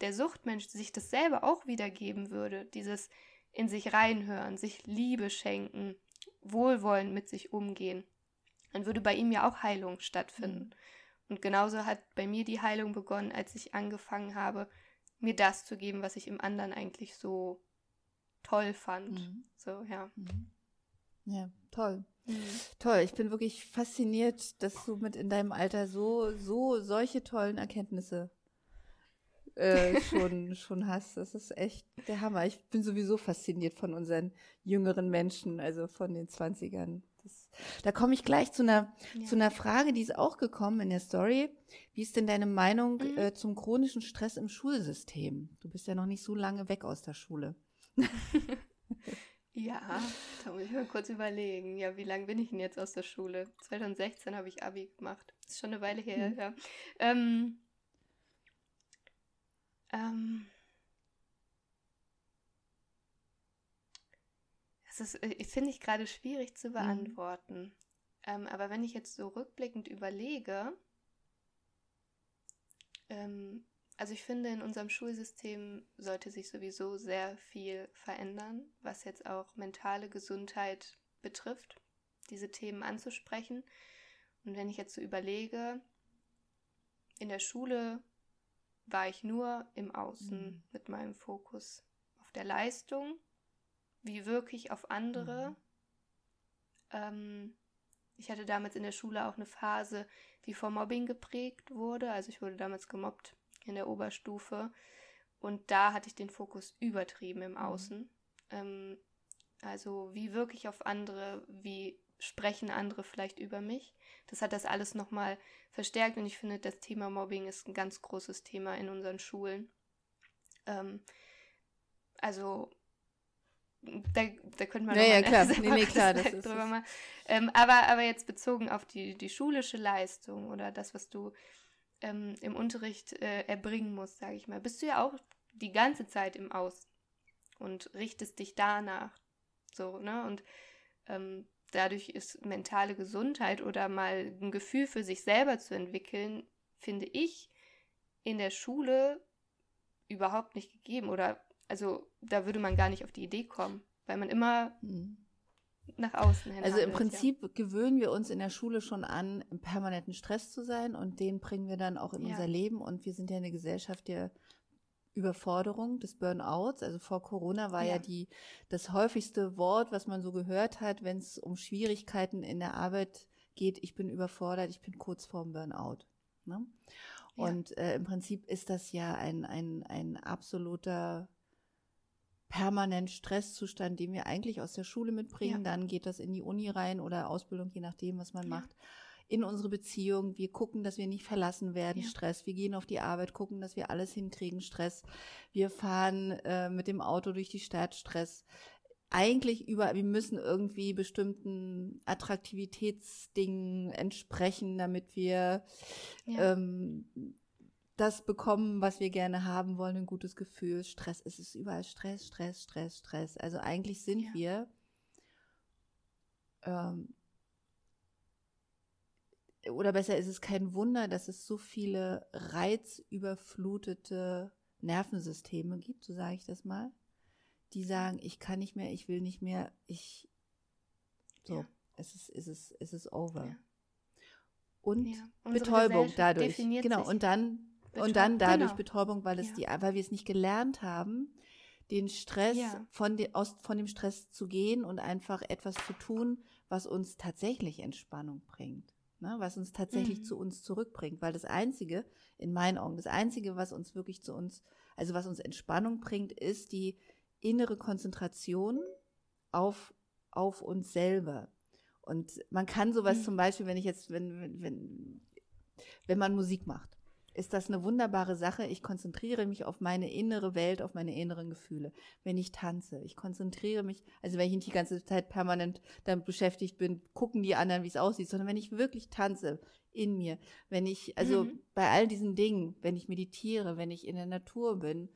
der Suchtmensch sich das selber auch wiedergeben würde, dieses in sich reinhören, sich Liebe schenken, wohlwollend mit sich umgehen, dann würde bei ihm ja auch Heilung stattfinden. Und genauso hat bei mir die Heilung begonnen, als ich angefangen habe, mir das zu geben, was ich im anderen eigentlich so toll fand. Mhm. So, ja. Mhm. Ja, toll. Mhm. Toll, ich bin wirklich fasziniert, dass du mit in deinem Alter so, so solche tollen Erkenntnisse äh, schon, schon hast. Das ist echt der Hammer. Ich bin sowieso fasziniert von unseren jüngeren Menschen, also von den 20ern. Das, da komme ich gleich zu einer, Ja. zu einer Frage, die ist auch gekommen in der Story. Wie ist denn deine Meinung Mhm. äh, zum chronischen Stress im Schulsystem? Du bist ja noch nicht so lange weg aus der Schule. Ja, da muss ich mal kurz überlegen. Ja, wie lange bin ich denn jetzt aus der Schule? 2016 habe ich Abi gemacht. Ist schon eine Weile her, Mhm. ja. Ähm, ähm, das ist, äh, finde ich gerade schwierig zu beantworten. Ähm, aber wenn ich jetzt so rückblickend überlege, ähm, also ich finde, in unserem Schulsystem sollte sich sowieso sehr viel verändern, was jetzt auch mentale Gesundheit betrifft, diese Themen anzusprechen. Und wenn ich jetzt so überlege, in der Schule war ich nur im Außen Mhm. mit meinem Fokus auf der Leistung, wie wirklich auf andere. Mhm. Ähm, ich hatte damals in der Schule auch eine Phase, die vor Mobbing geprägt wurde. Also ich wurde damals gemobbt in der Oberstufe. Und da hatte ich den Fokus übertrieben im mhm. Außen. Mhm. Ähm, also wie wirklich auf andere, wie sprechen andere vielleicht über mich. Das hat das alles nochmal verstärkt und ich finde, das Thema Mobbing ist ein ganz großes Thema in unseren Schulen. Ähm, also da, da könnte man ja, ja, klar. Nee, nee, klar das ist drüber mal. Ähm, aber, aber jetzt bezogen auf die, die schulische Leistung oder das, was du ähm, im Unterricht äh, erbringen musst, sage ich mal, bist du ja auch die ganze Zeit im Aus und richtest dich danach. So, ne? Und ähm, dadurch ist mentale Gesundheit oder mal ein Gefühl für sich selber zu entwickeln, finde ich, in der Schule überhaupt nicht gegeben. Oder also da würde man gar nicht auf die Idee kommen, weil man immer mhm. Nach außen hin. Also im Prinzip ja. gewöhnen wir uns in der Schule schon an, im permanenten Stress zu sein und den bringen wir dann auch in ja. unser Leben. Und wir sind ja eine Gesellschaft der Überforderung, des Burnouts. Also vor Corona war ja, ja die, das häufigste Wort, was man so gehört hat, wenn es um Schwierigkeiten in der Arbeit geht, ich bin überfordert, ich bin kurz vorm Burnout. Ne? Und äh, im Prinzip ist das ja ein, ein, ein absoluter permanent Stresszustand, den wir eigentlich aus der Schule mitbringen. Ja. Dann geht das in die Uni rein oder Ausbildung, je nachdem, was man ja. macht. In unsere Beziehung. Wir gucken, dass wir nicht verlassen werden. Ja. Stress. Wir gehen auf die Arbeit, gucken, dass wir alles hinkriegen. Stress. Wir fahren äh, mit dem Auto durch die Stadt. Stress. Eigentlich über, wir müssen irgendwie bestimmten Attraktivitätsdingen entsprechen, damit wir ähm, das bekommen, was wir gerne haben wollen, ein gutes Gefühl. Stress, es ist überall Stress, Stress, Stress, Stress. Also eigentlich sind ja. wir ähm, oder besser ist es kein Wunder, dass es so viele reizüberflutete Nervensysteme gibt, so sage ich das mal, die sagen, ich kann nicht mehr, ich will nicht mehr, ich so, ja. es ist, es ist, es ist over. Ja. Und ja. Betäubung dadurch. Genau, und dann und dann dadurch genau. Betäubung, weil es ja. die, weil wir es nicht gelernt haben, den Stress ja. von, de, aus, von dem Stress zu gehen und einfach etwas zu tun, was uns tatsächlich Entspannung bringt. Ne, was uns tatsächlich mhm. zu uns zurückbringt. Weil das Einzige, in meinen Augen, das Einzige, was uns wirklich zu uns, also was uns Entspannung bringt, ist die innere Konzentration auf, auf uns selber. Und man kann sowas mhm. zum Beispiel, wenn ich jetzt, wenn, wenn, wenn, wenn man Musik macht, ist das eine wunderbare Sache. Ich konzentriere mich auf meine innere Welt, auf meine inneren Gefühle. Wenn ich tanze, ich konzentriere mich, also wenn ich nicht die ganze Zeit permanent damit beschäftigt bin, gucken die anderen, wie es aussieht, sondern wenn ich wirklich tanze in mir, wenn ich, also mhm. bei all diesen Dingen, wenn ich meditiere, wenn ich in der Natur bin,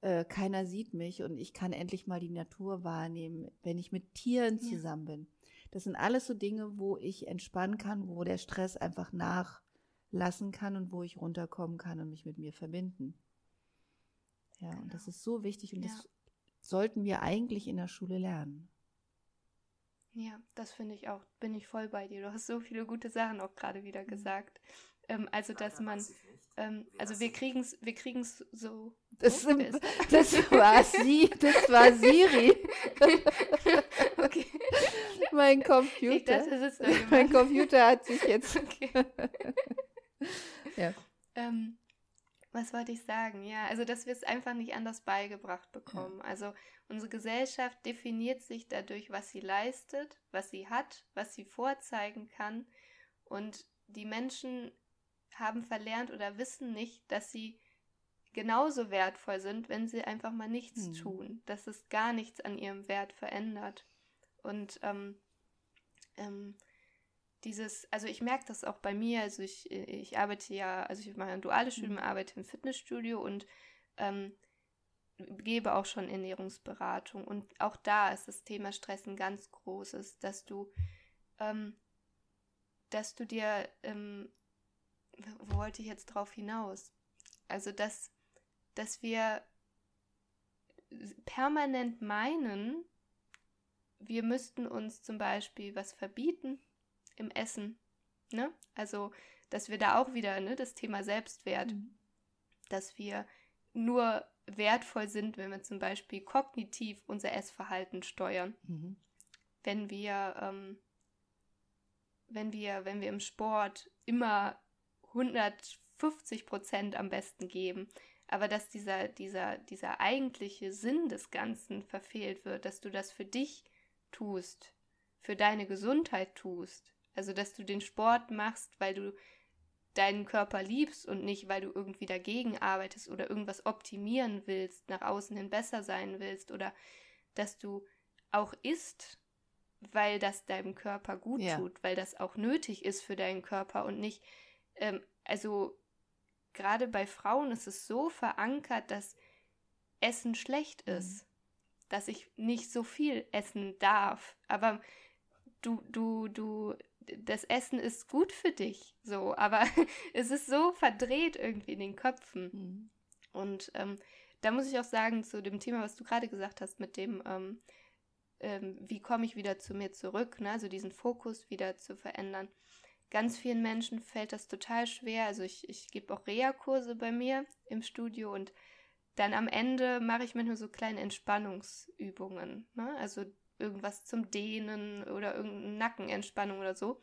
äh, keiner sieht mich und ich kann endlich mal die Natur wahrnehmen, wenn ich mit Tieren zusammen ja. bin. Das sind alles so Dinge, wo ich entspannen kann, wo der Stress einfach nach lassen kann und wo ich runterkommen kann und mich mit mir verbinden. Ja, genau. und das ist so wichtig und ja. das sollten wir eigentlich in der Schule lernen. Ja, das finde ich auch. Bin ich voll bei dir. Du hast so viele gute Sachen auch gerade wieder mhm. gesagt. Ähm, also, dass man, ähm, also wir kriegen es wir kriegen's so. Das, oh, das war sie, das war Siri. okay. Mein Computer. Dachte, mein Computer hat sich jetzt. Okay. ja. Ähm, was wollte ich sagen? Ja, also dass wir es einfach nicht anders beigebracht bekommen. Ja. Also unsere Gesellschaft definiert sich dadurch, was sie leistet, was sie hat, was sie vorzeigen kann. Und die Menschen haben verlernt oder wissen nicht, dass sie genauso wertvoll sind, wenn sie einfach mal nichts hm. tun, dass es gar nichts an ihrem Wert verändert. Und ähm, ähm, dieses, also ich merke das auch bei mir, also ich, ich arbeite ja, also ich mache ein duales Studium, mhm. arbeite im Fitnessstudio und ähm, gebe auch schon Ernährungsberatung und auch da ist das Thema Stress ein ganz großes, dass du, ähm, dass du dir, ähm, wo wollte ich jetzt drauf hinaus? Also dass, dass wir permanent meinen, wir müssten uns zum Beispiel was verbieten im Essen. Ne? Also, dass wir da auch wieder ne, das Thema Selbstwert, mhm. dass wir nur wertvoll sind, wenn wir zum Beispiel kognitiv unser Essverhalten steuern. Mhm. Wenn wir, ähm, wenn wir, wenn wir im Sport immer 150 Prozent am besten geben, aber dass dieser, dieser, dieser eigentliche Sinn des Ganzen verfehlt wird, dass du das für dich tust, für deine Gesundheit tust, also dass du den Sport machst, weil du deinen Körper liebst und nicht, weil du irgendwie dagegen arbeitest oder irgendwas optimieren willst, nach außen hin besser sein willst oder dass du auch isst, weil das deinem Körper gut ja. tut, weil das auch nötig ist für deinen Körper und nicht, ähm, also gerade bei Frauen ist es so verankert, dass Essen schlecht mhm. ist, mhm. dass ich nicht so viel essen darf, aber du, du, du das Essen ist gut für dich, so, aber es ist so verdreht irgendwie in den Köpfen. Mhm. Und ähm, da muss ich auch sagen, zu dem Thema, was du gerade gesagt hast, mit dem, ähm, ähm, wie komme ich wieder zu mir zurück, ne? also diesen Fokus wieder zu verändern. Ganz vielen Menschen fällt das total schwer. Also ich, ich gebe auch Reha-Kurse bei mir im Studio und dann am Ende mache ich manchmal so kleine Entspannungsübungen. Ne? Also irgendwas zum Dehnen oder irgendeine Nackenentspannung oder so.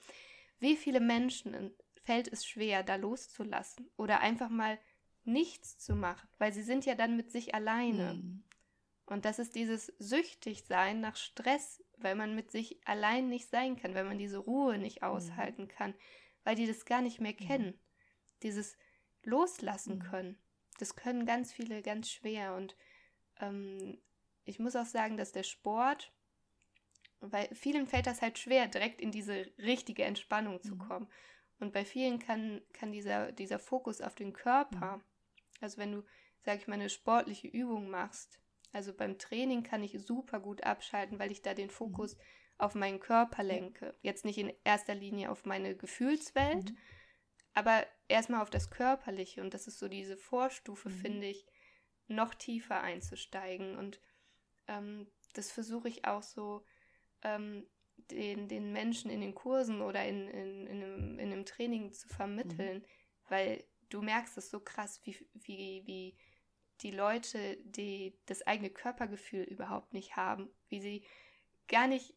Wie viele Menschen fällt es schwer, da loszulassen oder einfach mal nichts zu machen, weil sie sind ja dann mit sich alleine. Mhm. Und das ist dieses Süchtigsein nach Stress, weil man mit sich allein nicht sein kann, weil man diese Ruhe nicht mhm. aushalten kann, weil die das gar nicht mehr mhm. kennen. Dieses Loslassen mhm. können. Das können ganz viele ganz schwer. Und ähm, ich muss auch sagen, dass der Sport weil vielen fällt das halt schwer, direkt in diese richtige Entspannung zu mhm. kommen. Und bei vielen kann, kann dieser, dieser Fokus auf den Körper, mhm. also wenn du, sag ich mal, eine sportliche Übung machst, also beim Training kann ich super gut abschalten, weil ich da den Fokus mhm. auf meinen Körper lenke. Jetzt nicht in erster Linie auf meine Gefühlswelt, mhm. aber erstmal auf das Körperliche. Und das ist so diese Vorstufe, mhm. finde ich, noch tiefer einzusteigen. Und ähm, das versuche ich auch so ähm, den, den Menschen in den Kursen oder in, in, in, einem, in einem Training zu vermitteln, mhm. weil du merkst es so krass, wie, wie, wie die Leute, die das eigene Körpergefühl überhaupt nicht haben, wie sie gar nicht,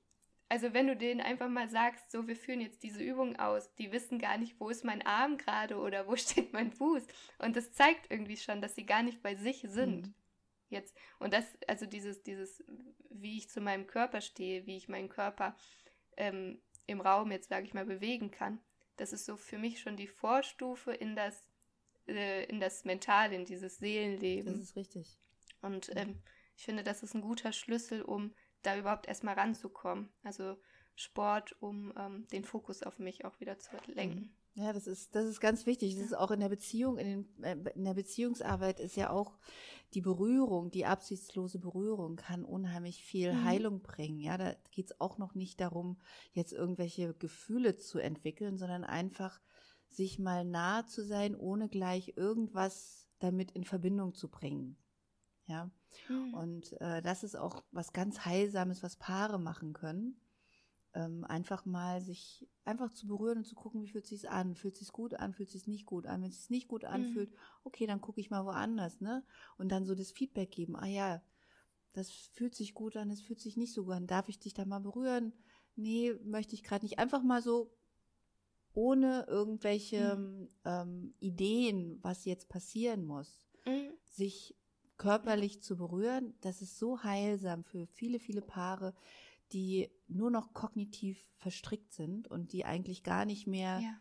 also wenn du denen einfach mal sagst, so, wir führen jetzt diese Übung aus, die wissen gar nicht, wo ist mein Arm gerade oder wo steht mein Fuß. Und das zeigt irgendwie schon, dass sie gar nicht bei sich sind. Mhm. Jetzt, und das, also dieses, dieses, wie ich zu meinem Körper stehe, wie ich meinen Körper ähm, im Raum jetzt, sage ich mal, bewegen kann, das ist so für mich schon die Vorstufe in das, äh, in das Mental, in dieses Seelenleben. Das ist richtig. Und ähm, ich finde, das ist ein guter Schlüssel, um da überhaupt erstmal ranzukommen. Also Sport, um ähm, den Fokus auf mich auch wieder zu lenken. Ja, das ist, das ist ganz wichtig. Das ist auch in der Beziehung, in, den, äh, in der Beziehungsarbeit ist ja auch die Berührung, die absichtslose Berührung kann unheimlich viel mhm. Heilung bringen. Ja, da geht es auch noch nicht darum, jetzt irgendwelche Gefühle zu entwickeln, sondern einfach sich mal nahe zu sein, ohne gleich irgendwas damit in Verbindung zu bringen. Ja, mhm. und äh, das ist auch was ganz Heilsames, was Paare machen können ähm, einfach mal sich einfach zu berühren und zu gucken, wie fühlt sich an? Fühlt sich gut an? Fühlt sich nicht gut an? Wenn es sich nicht gut anfühlt, mhm. okay, dann gucke ich mal woanders, ne? Und dann so das Feedback geben. Ah ja, das fühlt sich gut an, es fühlt sich nicht so gut an. Darf ich dich da mal berühren? Nee, möchte ich gerade nicht. Einfach mal so ohne irgendwelche mhm. ähm, Ideen, was jetzt passieren muss, mhm. sich körperlich zu berühren, das ist so heilsam für viele, viele Paare, die nur noch kognitiv verstrickt sind und die eigentlich gar nicht mehr, ja.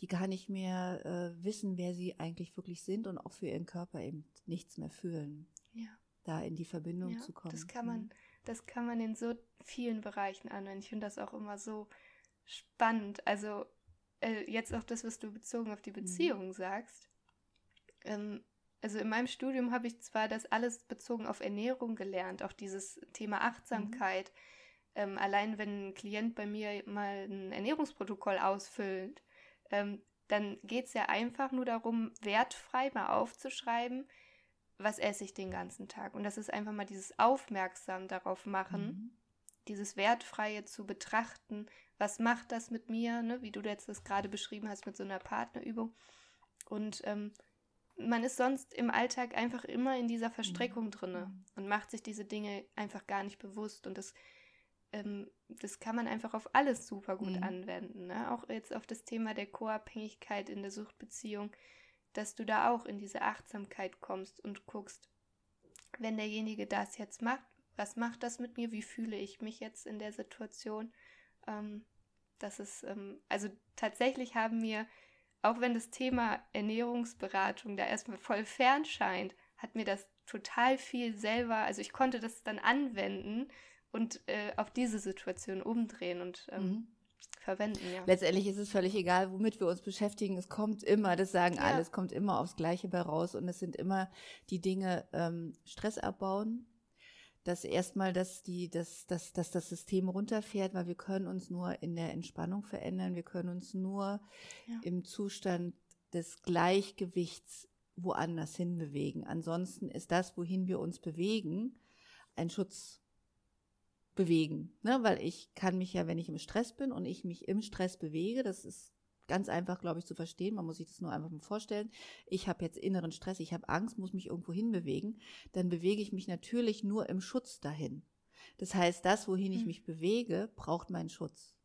die gar nicht mehr äh, wissen, wer sie eigentlich wirklich sind und auch für ihren Körper eben nichts mehr fühlen. Ja. Da in die Verbindung ja, zu kommen. Das kann man, mhm. das kann man in so vielen Bereichen anwenden. Ich finde das auch immer so spannend. Also äh, jetzt auch das, was du bezogen auf die mhm. Beziehung mhm. sagst. Ähm, also in meinem Studium habe ich zwar das alles bezogen auf Ernährung gelernt, auch dieses Thema Achtsamkeit. Mhm ähm, allein wenn ein Klient bei mir mal ein Ernährungsprotokoll ausfüllt, ähm, dann geht es ja einfach nur darum, wertfrei mal aufzuschreiben, was esse ich den ganzen Tag. Und das ist einfach mal dieses Aufmerksam darauf machen, mhm. dieses Wertfreie zu betrachten, was macht das mit mir, ne? wie du jetzt das gerade beschrieben hast mit so einer Partnerübung. Und ähm, man ist sonst im Alltag einfach immer in dieser Verstrickung mhm. drinne mhm. und macht sich diese Dinge einfach gar nicht bewusst. Und das, ähm, das kann man einfach auf alles super gut mhm. anwenden. Ne? Auch jetzt auf das Thema der Co-Abhängigkeit in der Suchtbeziehung, dass du da auch in diese Achtsamkeit kommst und guckst, wenn derjenige das jetzt macht, was macht das mit mir? Wie fühle ich mich jetzt in der Situation? Ähm, das ist, ähm, also tatsächlich haben mir auch wenn das Thema Ernährungsberatung da erstmal voll fern scheint, hat mir das total viel selber, also ich konnte das dann anwenden und äh, auf diese Situation umdrehen und ähm, mhm. verwenden. Ja. Letztendlich ist es völlig egal, womit wir uns beschäftigen. Es kommt immer, das sagen ja. alle, es kommt immer aufs Gleiche bei raus und es sind immer die Dinge ähm, Stress abbauen, dass erstmal, dass die, dass, dass, dass das System runterfährt, weil wir können uns nur in der Entspannung verändern, wir können uns nur ja. im Zustand des Gleichgewichts woanders hin bewegen. Ansonsten ist das, wohin wir uns bewegen, ein Schutz bewegen, ne? weil ich kann mich ja, wenn ich im Stress bin und ich mich im Stress bewege, das ist ganz einfach, glaube ich, zu verstehen. Man muss sich das nur einfach mal vorstellen. Ich habe jetzt inneren Stress, ich habe Angst, muss mich irgendwo hinbewegen. Dann bewege ich mich natürlich nur im Schutz dahin. Das heißt, das, wohin ich hm. mich bewege, braucht meinen Schutz.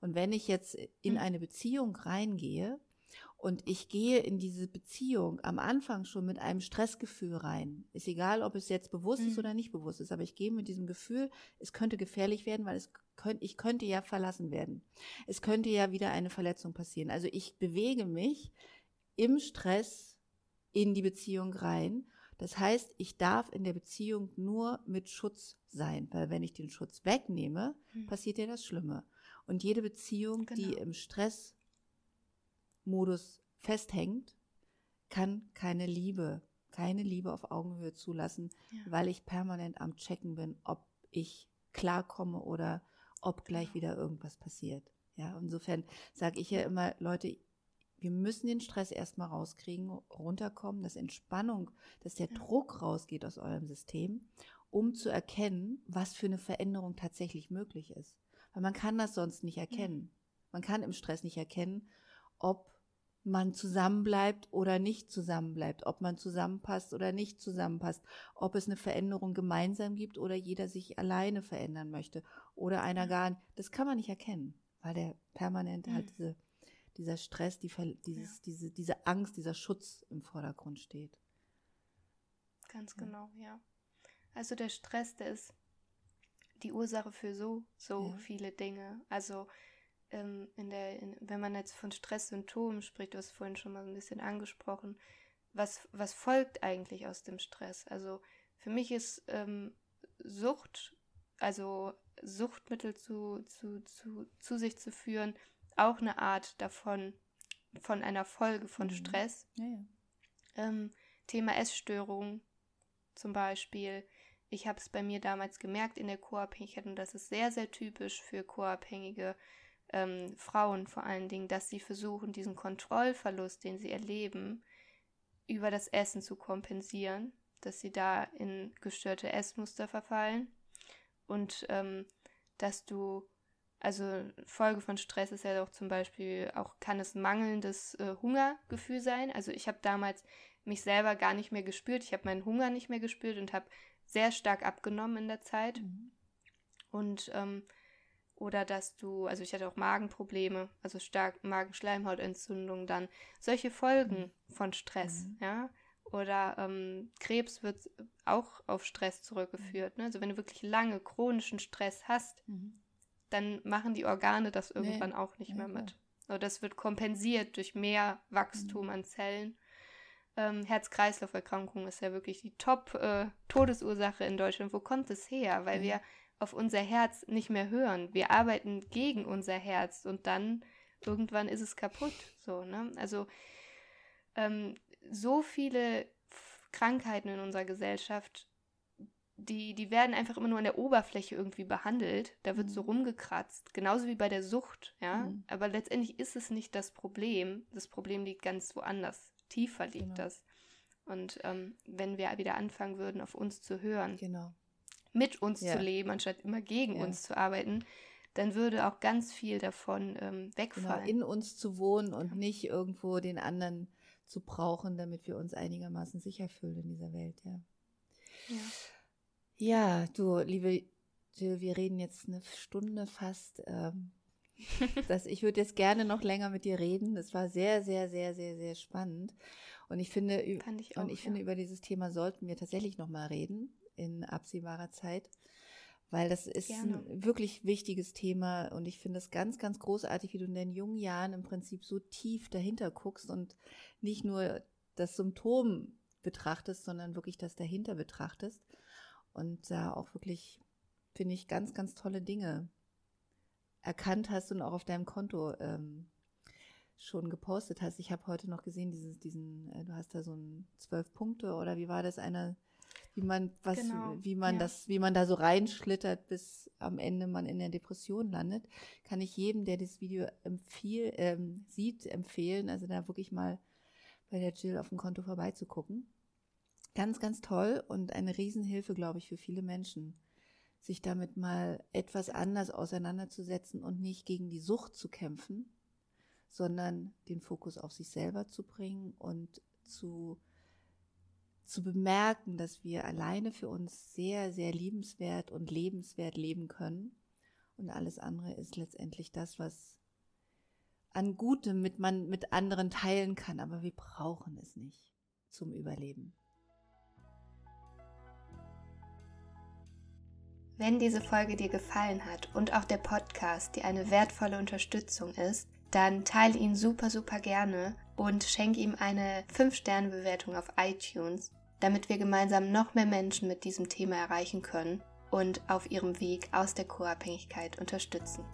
Und wenn ich jetzt in hm. eine Beziehung reingehe, und ich gehe in diese Beziehung am Anfang schon mit einem Stressgefühl rein. Ist egal, ob es jetzt bewusst mhm. ist oder nicht bewusst ist, aber ich gehe mit diesem Gefühl, es könnte gefährlich werden, weil es könnte, ich könnte ja verlassen werden. Es könnte ja wieder eine Verletzung passieren. Also ich bewege mich im Stress in die Beziehung rein. Das heißt, ich darf in der Beziehung nur mit Schutz sein, weil wenn ich den Schutz wegnehme, mhm. passiert ja das Schlimme. Und jede Beziehung, genau. die im Stress Modus festhängt, kann keine Liebe, keine Liebe auf Augenhöhe zulassen, ja. weil ich permanent am Checken bin, ob ich klarkomme oder ob gleich wieder irgendwas passiert. Ja, insofern sage ich ja immer, Leute, wir müssen den Stress erstmal rauskriegen, runterkommen, dass Entspannung, dass der ja. Druck rausgeht aus eurem System, um zu erkennen, was für eine Veränderung tatsächlich möglich ist. Weil man kann das sonst nicht erkennen. Man kann im Stress nicht erkennen, ob man zusammenbleibt oder nicht zusammenbleibt, ob man zusammenpasst oder nicht zusammenpasst, ob es eine Veränderung gemeinsam gibt oder jeder sich alleine verändern möchte oder einer gar nicht. Das kann man nicht erkennen, weil der permanent halt diese, dieser Stress, die, dieses, ja. diese, diese Angst, dieser Schutz im Vordergrund steht. Ganz genau, ja. ja. Also der Stress, der ist die Ursache für so, so ja. viele Dinge. Also ähm, in der, in, wenn man jetzt von Stresssymptomen spricht, du hast vorhin schon mal ein bisschen angesprochen, was, was folgt eigentlich aus dem Stress? Also für mich ist ähm, Sucht, also Suchtmittel zu, zu, zu, zu sich zu führen, auch eine Art davon, von einer Folge von mhm. Stress. Ja, ja. Ähm, Thema Essstörung zum Beispiel. Ich habe es bei mir damals gemerkt in der Co-Abhängigkeit und das ist sehr, sehr typisch für Co-Abhängige, ähm, Frauen vor allen Dingen, dass sie versuchen, diesen Kontrollverlust, den sie erleben, über das Essen zu kompensieren, dass sie da in gestörte Essmuster verfallen und ähm, dass du, also Folge von Stress ist ja auch zum Beispiel, auch kann es mangelndes äh, Hungergefühl sein. Also ich habe damals mich selber gar nicht mehr gespürt, ich habe meinen Hunger nicht mehr gespürt und habe sehr stark abgenommen in der Zeit. Mhm. Und ähm, oder dass du, also ich hatte auch Magenprobleme, also stark Magenschleimhautentzündung dann, solche Folgen mhm. von Stress, mhm. ja. Oder ähm, Krebs wird auch auf Stress zurückgeführt. Ne? Also wenn du wirklich lange chronischen Stress hast, mhm. dann machen die Organe das irgendwann nee. auch nicht ja, mehr mit. Oder das wird kompensiert durch mehr Wachstum mhm. an Zellen. Ähm, Herz-Kreislauf-Erkrankung ist ja wirklich die Top-Todesursache äh, in Deutschland. Wo kommt es her? Weil wir auf unser Herz nicht mehr hören. Wir arbeiten gegen unser Herz und dann irgendwann ist es kaputt. So, ne? Also ähm, so viele Krankheiten in unserer Gesellschaft, die, die werden einfach immer nur an der Oberfläche irgendwie behandelt. Da wird mhm. so rumgekratzt, genauso wie bei der Sucht, ja. Mhm. Aber letztendlich ist es nicht das Problem. Das Problem liegt ganz woanders. Tiefer liegt genau. das. Und ähm, wenn wir wieder anfangen würden, auf uns zu hören, genau mit uns ja. zu leben, anstatt immer gegen ja. uns zu arbeiten, dann würde auch ganz viel davon ähm, wegfallen. Genau, in uns zu wohnen und nicht irgendwo den anderen zu brauchen, damit wir uns einigermaßen sicher fühlen in dieser Welt, ja. Ja, ja du, liebe Jill, wir reden jetzt eine Stunde fast. Ähm, das, ich würde jetzt gerne noch länger mit dir reden. Das war sehr, sehr, sehr, sehr, sehr spannend. Und ich finde, ich auch, und ich ja. finde, über dieses Thema sollten wir tatsächlich noch mal reden in absehbarer Zeit, weil das ist Gerne. ein wirklich wichtiges Thema und ich finde es ganz, ganz großartig, wie du in deinen jungen Jahren im Prinzip so tief dahinter guckst und nicht nur das Symptom betrachtest, sondern wirklich das dahinter betrachtest und da auch wirklich, finde ich, ganz, ganz tolle Dinge erkannt hast und auch auf deinem Konto ähm, schon gepostet hast. Ich habe heute noch gesehen, dieses, diesen, äh, du hast da so ein zwölf Punkte oder wie war das einer, wie man was, genau. wie man ja. das, wie man da so reinschlittert, bis am Ende man in der Depression landet, kann ich jedem, der das Video empfiel, ähm, sieht, empfehlen, also da wirklich mal bei der Jill auf dem Konto vorbeizugucken. Ganz, ganz toll und eine Riesenhilfe, glaube ich, für viele Menschen, sich damit mal etwas anders auseinanderzusetzen und nicht gegen die Sucht zu kämpfen, sondern den Fokus auf sich selber zu bringen und zu, zu bemerken, dass wir alleine für uns sehr, sehr liebenswert und lebenswert leben können. Und alles andere ist letztendlich das, was an Gutem mit man mit anderen teilen kann, aber wir brauchen es nicht zum Überleben. Wenn diese Folge dir gefallen hat und auch der Podcast dir eine wertvolle Unterstützung ist, dann teile ihn super, super gerne und schenke ihm eine 5-Sterne-Bewertung auf iTunes, damit wir gemeinsam noch mehr Menschen mit diesem Thema erreichen können und auf ihrem Weg aus der Co-Abhängigkeit unterstützen.